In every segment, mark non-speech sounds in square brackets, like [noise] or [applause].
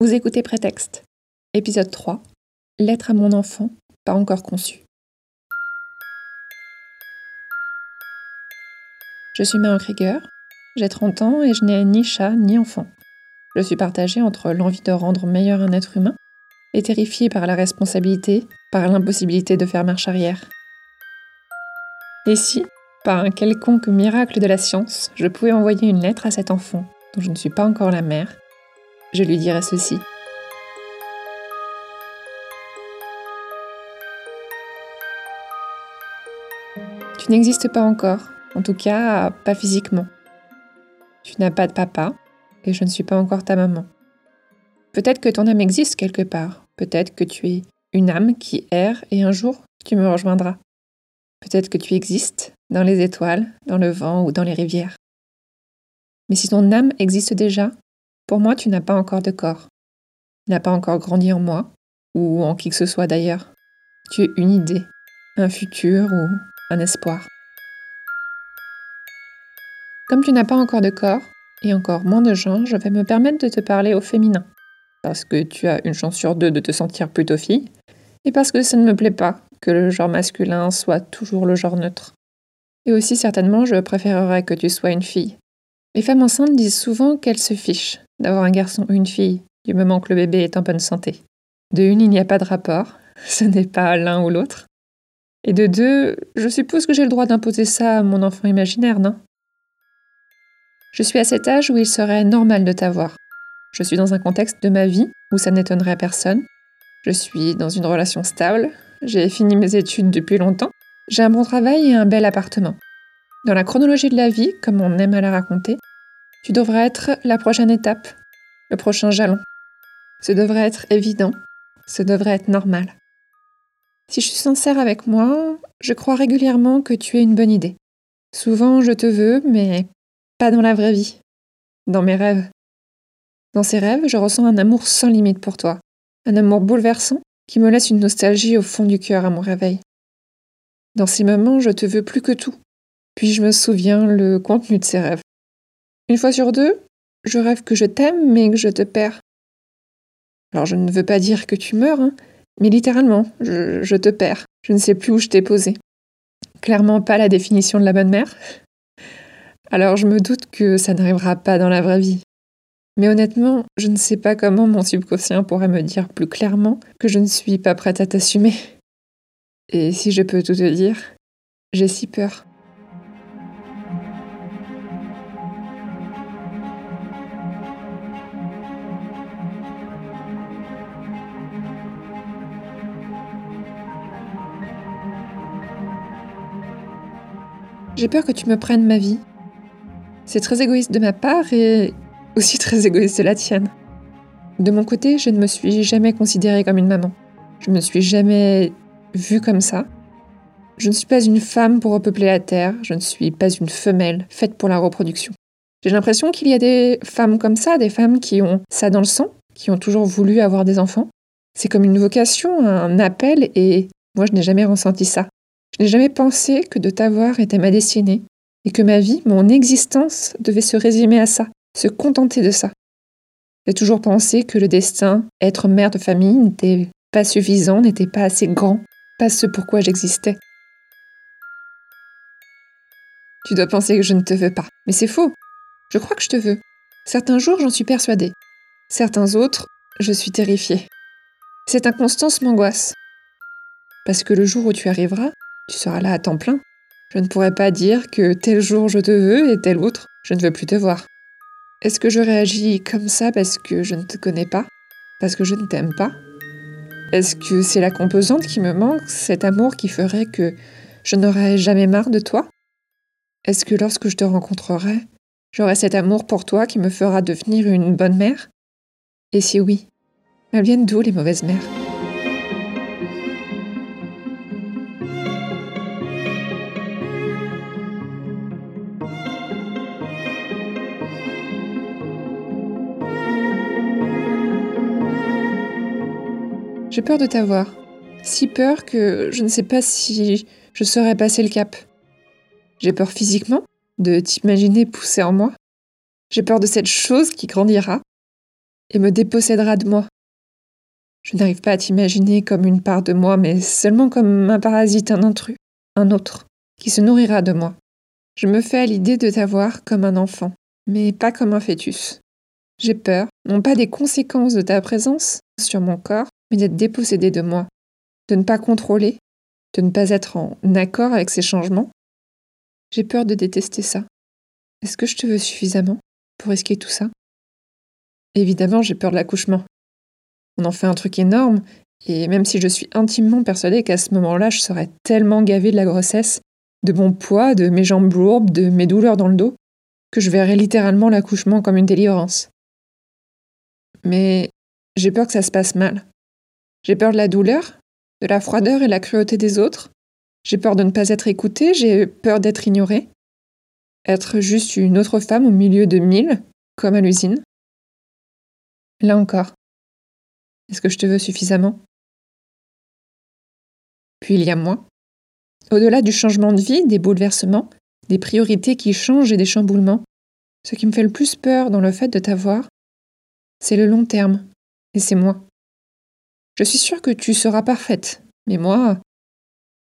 Vous écoutez Prétexte, épisode 3, Lettre à mon enfant, pas encore conçu. Je suis Mary Krieger, j'ai 30 ans et je n'ai ni chat ni enfant. Je suis partagée entre l'envie de rendre meilleur un être humain et terrifiée par la responsabilité, par l'impossibilité de faire marche arrière. Et si, par un quelconque miracle de la science, je pouvais envoyer une lettre à cet enfant, dont je ne suis pas encore la mère, je lui dirais ceci. Tu n'existes pas encore, en tout cas pas physiquement. Tu n'as pas de papa, et je ne suis pas encore ta maman. Peut-être que ton âme existe quelque part, peut-être que tu es une âme qui erre et un jour tu me rejoindras. Peut-être que tu existes dans les étoiles, dans le vent ou dans les rivières. Mais si ton âme existe déjà, pour moi, tu n'as pas encore de corps. Tu n'as pas encore grandi en moi, ou en qui que ce soit d'ailleurs. Tu es une idée, un futur ou un espoir. Comme tu n'as pas encore de corps, et encore moins de gens, je vais me permettre de te parler au féminin. Parce que tu as une chance sur deux de te sentir plutôt fille, et parce que ça ne me plaît pas que le genre masculin soit toujours le genre neutre. Et aussi certainement, je préférerais que tu sois une fille. Les femmes enceintes disent souvent qu'elles se fichent d'avoir un garçon ou une fille, du moment que le bébé est en bonne santé. De une, il n'y a pas de rapport, [laughs] ce n'est pas l'un ou l'autre. Et de deux, je suppose que j'ai le droit d'imposer ça à mon enfant imaginaire, non? Je suis à cet âge où il serait normal de t'avoir. Je suis dans un contexte de ma vie où ça n'étonnerait personne. Je suis dans une relation stable, j'ai fini mes études depuis longtemps, j'ai un bon travail et un bel appartement. Dans la chronologie de la vie, comme on aime à la raconter, tu devrais être la prochaine étape, le prochain jalon. Ce devrait être évident, ce devrait être normal. Si je suis sincère avec moi, je crois régulièrement que tu es une bonne idée. Souvent, je te veux, mais pas dans la vraie vie, dans mes rêves. Dans ces rêves, je ressens un amour sans limite pour toi, un amour bouleversant qui me laisse une nostalgie au fond du cœur à mon réveil. Dans ces moments, je te veux plus que tout, puis je me souviens le contenu de ces rêves. Une fois sur deux, je rêve que je t'aime, mais que je te perds. Alors je ne veux pas dire que tu meurs, hein, mais littéralement, je, je te perds. Je ne sais plus où je t'ai posé. Clairement pas la définition de la bonne mère. Alors je me doute que ça n'arrivera pas dans la vraie vie. Mais honnêtement, je ne sais pas comment mon subconscient pourrait me dire plus clairement que je ne suis pas prête à t'assumer. Et si je peux tout te dire, j'ai si peur. J'ai peur que tu me prennes ma vie. C'est très égoïste de ma part et aussi très égoïste de la tienne. De mon côté, je ne me suis jamais considérée comme une maman. Je ne me suis jamais vue comme ça. Je ne suis pas une femme pour repeupler la Terre, je ne suis pas une femelle faite pour la reproduction. J'ai l'impression qu'il y a des femmes comme ça, des femmes qui ont ça dans le sang, qui ont toujours voulu avoir des enfants. C'est comme une vocation, un appel, et moi je n'ai jamais ressenti ça. Je n'ai jamais pensé que de t'avoir était ma destinée et que ma vie, mon existence, devait se résumer à ça, se contenter de ça. J'ai toujours pensé que le destin, être mère de famille, n'était pas suffisant, n'était pas assez grand, pas ce pourquoi j'existais. Tu dois penser que je ne te veux pas, mais c'est faux. Je crois que je te veux. Certains jours, j'en suis persuadée. Certains autres, je suis terrifiée. Cette inconstance m'angoisse. Parce que le jour où tu arriveras, tu seras là à temps plein. Je ne pourrai pas dire que tel jour je te veux et tel autre je ne veux plus te voir. Est-ce que je réagis comme ça parce que je ne te connais pas? Parce que je ne t'aime pas? Est-ce que c'est la composante qui me manque, cet amour qui ferait que je n'aurais jamais marre de toi? Est-ce que lorsque je te rencontrerai, j'aurai cet amour pour toi qui me fera devenir une bonne mère? Et si oui, elles viennent d'où les mauvaises mères? J'ai peur de t'avoir. Si peur que je ne sais pas si je saurais passer le cap. J'ai peur physiquement de t'imaginer pousser en moi. J'ai peur de cette chose qui grandira. et me dépossédera de moi. Je n'arrive pas à t'imaginer comme une part de moi, mais seulement comme un parasite, un intrus, un autre, qui se nourrira de moi. Je me fais à l'idée de t'avoir comme un enfant, mais pas comme un fœtus. J'ai peur, non pas des conséquences de ta présence sur mon corps, mais d'être dépossédé de moi, de ne pas contrôler, de ne pas être en accord avec ces changements. J'ai peur de détester ça. Est-ce que je te veux suffisamment pour risquer tout ça? Évidemment, j'ai peur de l'accouchement. On en fait un truc énorme, et même si je suis intimement persuadée qu'à ce moment-là, je serais tellement gavée de la grossesse, de mon poids, de mes jambes lourdes, de mes douleurs dans le dos, que je verrais littéralement l'accouchement comme une délivrance. Mais j'ai peur que ça se passe mal. J'ai peur de la douleur, de la froideur et la cruauté des autres. J'ai peur de ne pas être écoutée, j'ai peur d'être ignorée. Être juste une autre femme au milieu de mille, comme à l'usine. Là encore. Est-ce que je te veux suffisamment? Puis il y a moi. Au-delà du changement de vie, des bouleversements, des priorités qui changent et des chamboulements, ce qui me fait le plus peur dans le fait de t'avoir, c'est le long terme, et c'est moi. Je suis sûre que tu seras parfaite, mais moi,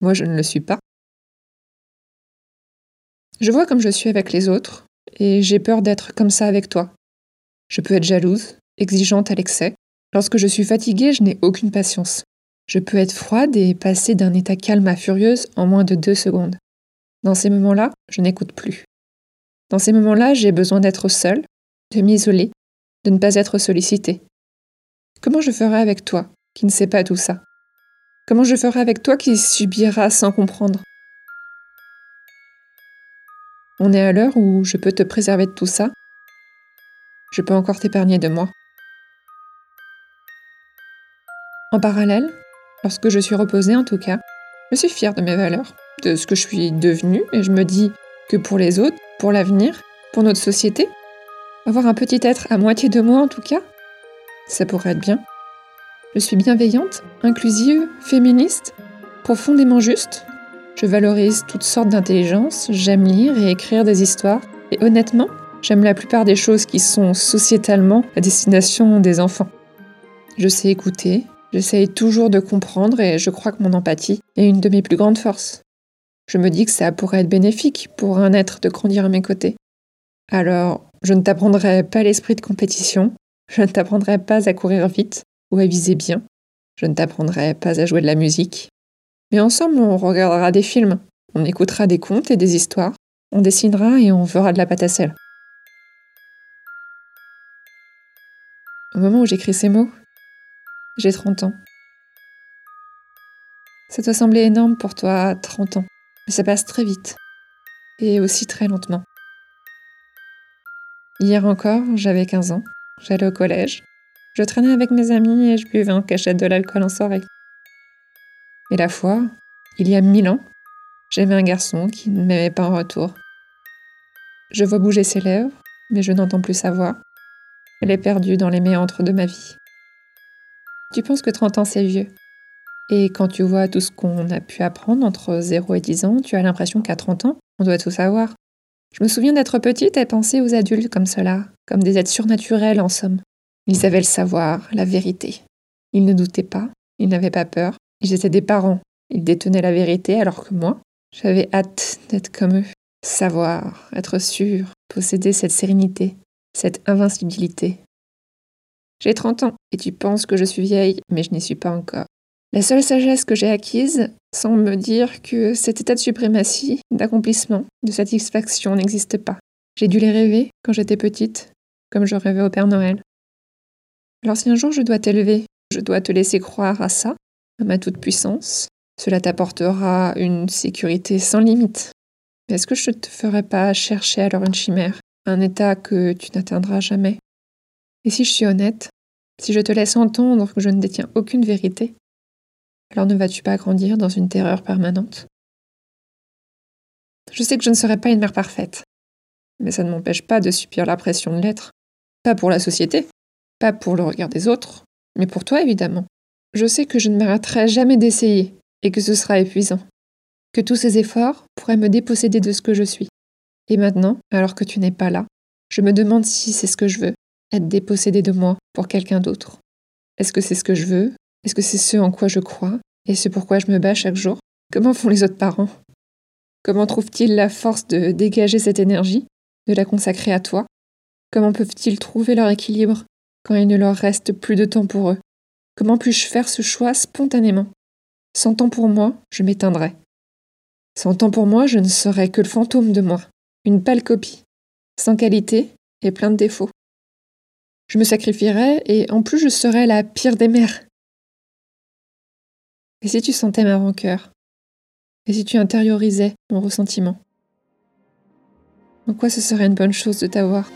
moi je ne le suis pas. Je vois comme je suis avec les autres, et j'ai peur d'être comme ça avec toi. Je peux être jalouse, exigeante à l'excès. Lorsque je suis fatiguée, je n'ai aucune patience. Je peux être froide et passer d'un état calme à furieuse en moins de deux secondes. Dans ces moments-là, je n'écoute plus. Dans ces moments-là, j'ai besoin d'être seule, de m'isoler, de ne pas être sollicitée. Comment je ferai avec toi? Qui ne sais pas tout ça Comment je ferai avec toi qui subira sans comprendre? On est à l'heure où je peux te préserver de tout ça. Je peux encore t'épargner de moi. En parallèle, lorsque je suis reposée en tout cas, je suis fière de mes valeurs, de ce que je suis devenue, et je me dis que pour les autres, pour l'avenir, pour notre société, avoir un petit être à moitié de moi en tout cas, ça pourrait être bien. Je suis bienveillante, inclusive, féministe, profondément juste. Je valorise toutes sortes d'intelligence, j'aime lire et écrire des histoires, et honnêtement, j'aime la plupart des choses qui sont sociétalement à destination des enfants. Je sais écouter, j'essaye toujours de comprendre et je crois que mon empathie est une de mes plus grandes forces. Je me dis que ça pourrait être bénéfique pour un être de grandir à mes côtés. Alors, je ne t'apprendrai pas l'esprit de compétition, je ne t'apprendrai pas à courir vite, viser bien. Je ne t'apprendrai pas à jouer de la musique. Mais ensemble, on regardera des films, on écoutera des contes et des histoires, on dessinera et on fera de la pâte à sel. Au moment où j'écris ces mots, j'ai 30 ans. Ça doit sembler énorme pour toi, 30 ans, mais ça passe très vite, et aussi très lentement. Hier encore, j'avais 15 ans, j'allais au collège, je traînais avec mes amis et je buvais en cachette de l'alcool en soirée. Et la fois, il y a mille ans, j'aimais un garçon qui ne m'aimait pas en retour. Je vois bouger ses lèvres, mais je n'entends plus sa voix. Elle est perdue dans les méandres de ma vie. Tu penses que 30 ans c'est vieux. Et quand tu vois tout ce qu'on a pu apprendre entre 0 et 10 ans, tu as l'impression qu'à 30 ans, on doit tout savoir. Je me souviens d'être petite et penser aux adultes comme cela, comme des êtres surnaturels en somme. Ils avaient le savoir, la vérité. Ils ne doutaient pas, ils n'avaient pas peur. Ils étaient des parents. Ils détenaient la vérité alors que moi, j'avais hâte d'être comme eux. Savoir, être sûr, posséder cette sérénité, cette invincibilité. J'ai 30 ans et tu penses que je suis vieille, mais je n'y suis pas encore. La seule sagesse que j'ai acquise semble me dire que cet état de suprématie, d'accomplissement, de satisfaction n'existe pas. J'ai dû les rêver quand j'étais petite, comme je rêvais au Père Noël. Alors si un jour je dois t'élever, je dois te laisser croire à ça, à ma toute-puissance, cela t'apportera une sécurité sans limite. Mais est-ce que je ne te ferai pas chercher alors une chimère, un état que tu n'atteindras jamais? Et si je suis honnête, si je te laisse entendre que je ne détiens aucune vérité, alors ne vas-tu pas grandir dans une terreur permanente? Je sais que je ne serai pas une mère parfaite, mais ça ne m'empêche pas de subir la pression de l'être. Pas pour la société, pas pour le regard des autres, mais pour toi évidemment. Je sais que je ne m'arrêterai jamais d'essayer et que ce sera épuisant. Que tous ces efforts pourraient me déposséder de ce que je suis. Et maintenant, alors que tu n'es pas là, je me demande si c'est ce que je veux. être dépossédée de moi pour quelqu'un d'autre Est-ce que c'est ce que je veux? Est-ce que c'est ce en quoi je crois? Et ce pourquoi je me bats chaque jour? Comment font les autres parents? Comment trouvent-ils la force de dégager cette énergie, de la consacrer à toi? Comment peuvent-ils trouver leur équilibre? Quand il ne leur reste plus de temps pour eux. Comment puis-je faire ce choix spontanément? Sans temps pour moi, je m'éteindrai. Sans temps pour moi, je ne serais que le fantôme de moi, une pâle copie, sans qualité et plein de défauts. Je me sacrifierais et en plus je serais la pire des mères. Et si tu sentais ma rancœur? Et si tu intériorisais mon ressentiment? En quoi ce serait une bonne chose de t'avoir?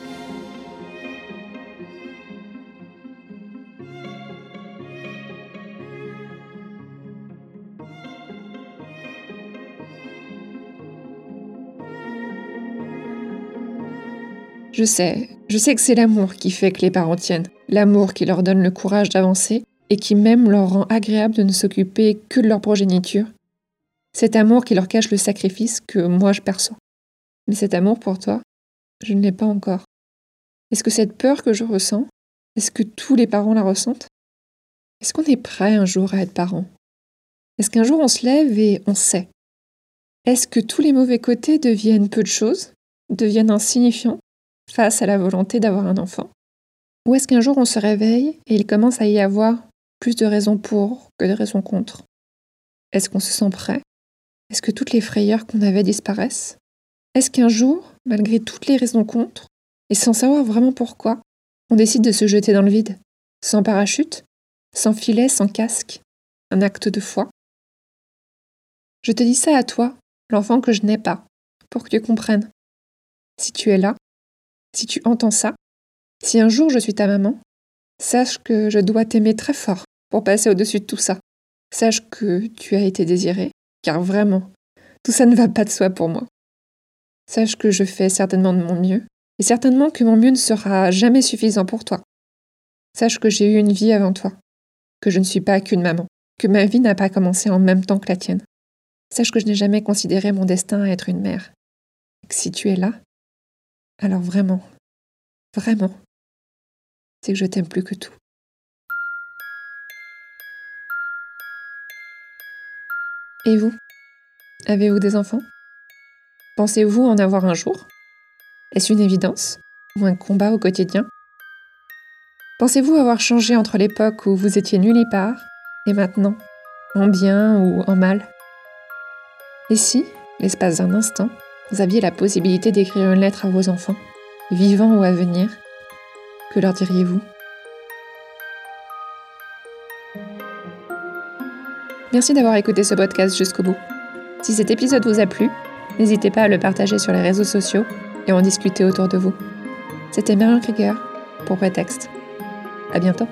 Je sais, je sais que c'est l'amour qui fait que les parents tiennent, l'amour qui leur donne le courage d'avancer et qui même leur rend agréable de ne s'occuper que de leur progéniture. Cet amour qui leur cache le sacrifice que moi je perçois. Mais cet amour pour toi, je ne l'ai pas encore. Est-ce que cette peur que je ressens, est-ce que tous les parents la ressentent? Est-ce qu'on est prêt un jour à être parent Est-ce qu'un jour on se lève et on sait? Est-ce que tous les mauvais côtés deviennent peu de choses, deviennent insignifiants? Face à la volonté d'avoir un enfant. Ou est-ce qu'un jour on se réveille et il commence à y avoir plus de raisons pour que de raisons contre? Est-ce qu'on se sent prêt? Est-ce que toutes les frayeurs qu'on avait disparaissent? Est-ce qu'un jour, malgré toutes les raisons contre, et sans savoir vraiment pourquoi, on décide de se jeter dans le vide? Sans parachute? Sans filet? Sans casque? Un acte de foi? Je te dis ça à toi, l'enfant que je n'ai pas, pour que tu comprennes. Si tu es là, si tu entends ça, si un jour je suis ta maman, sache que je dois t'aimer très fort pour passer au-dessus de tout ça. Sache que tu as été désiré, car vraiment, tout ça ne va pas de soi pour moi. Sache que je fais certainement de mon mieux, et certainement que mon mieux ne sera jamais suffisant pour toi. Sache que j'ai eu une vie avant toi, que je ne suis pas qu'une maman, que ma vie n'a pas commencé en même temps que la tienne. Sache que je n'ai jamais considéré mon destin à être une mère. Que si tu es là, alors vraiment, vraiment, c'est que je t'aime plus que tout. Et vous? Avez-vous des enfants? Pensez-vous en avoir un jour? Est-ce une évidence? Ou un combat au quotidien? Pensez-vous avoir changé entre l'époque où vous étiez nulle part et maintenant, en bien ou en mal? Et si, l'espace d'un instant, vous aviez la possibilité d'écrire une lettre à vos enfants, vivants ou à venir, que leur diriez-vous? Merci d'avoir écouté ce podcast jusqu'au bout. Si cet épisode vous a plu, n'hésitez pas à le partager sur les réseaux sociaux et en discuter autour de vous. C'était Marion Krieger pour Prétexte. À bientôt.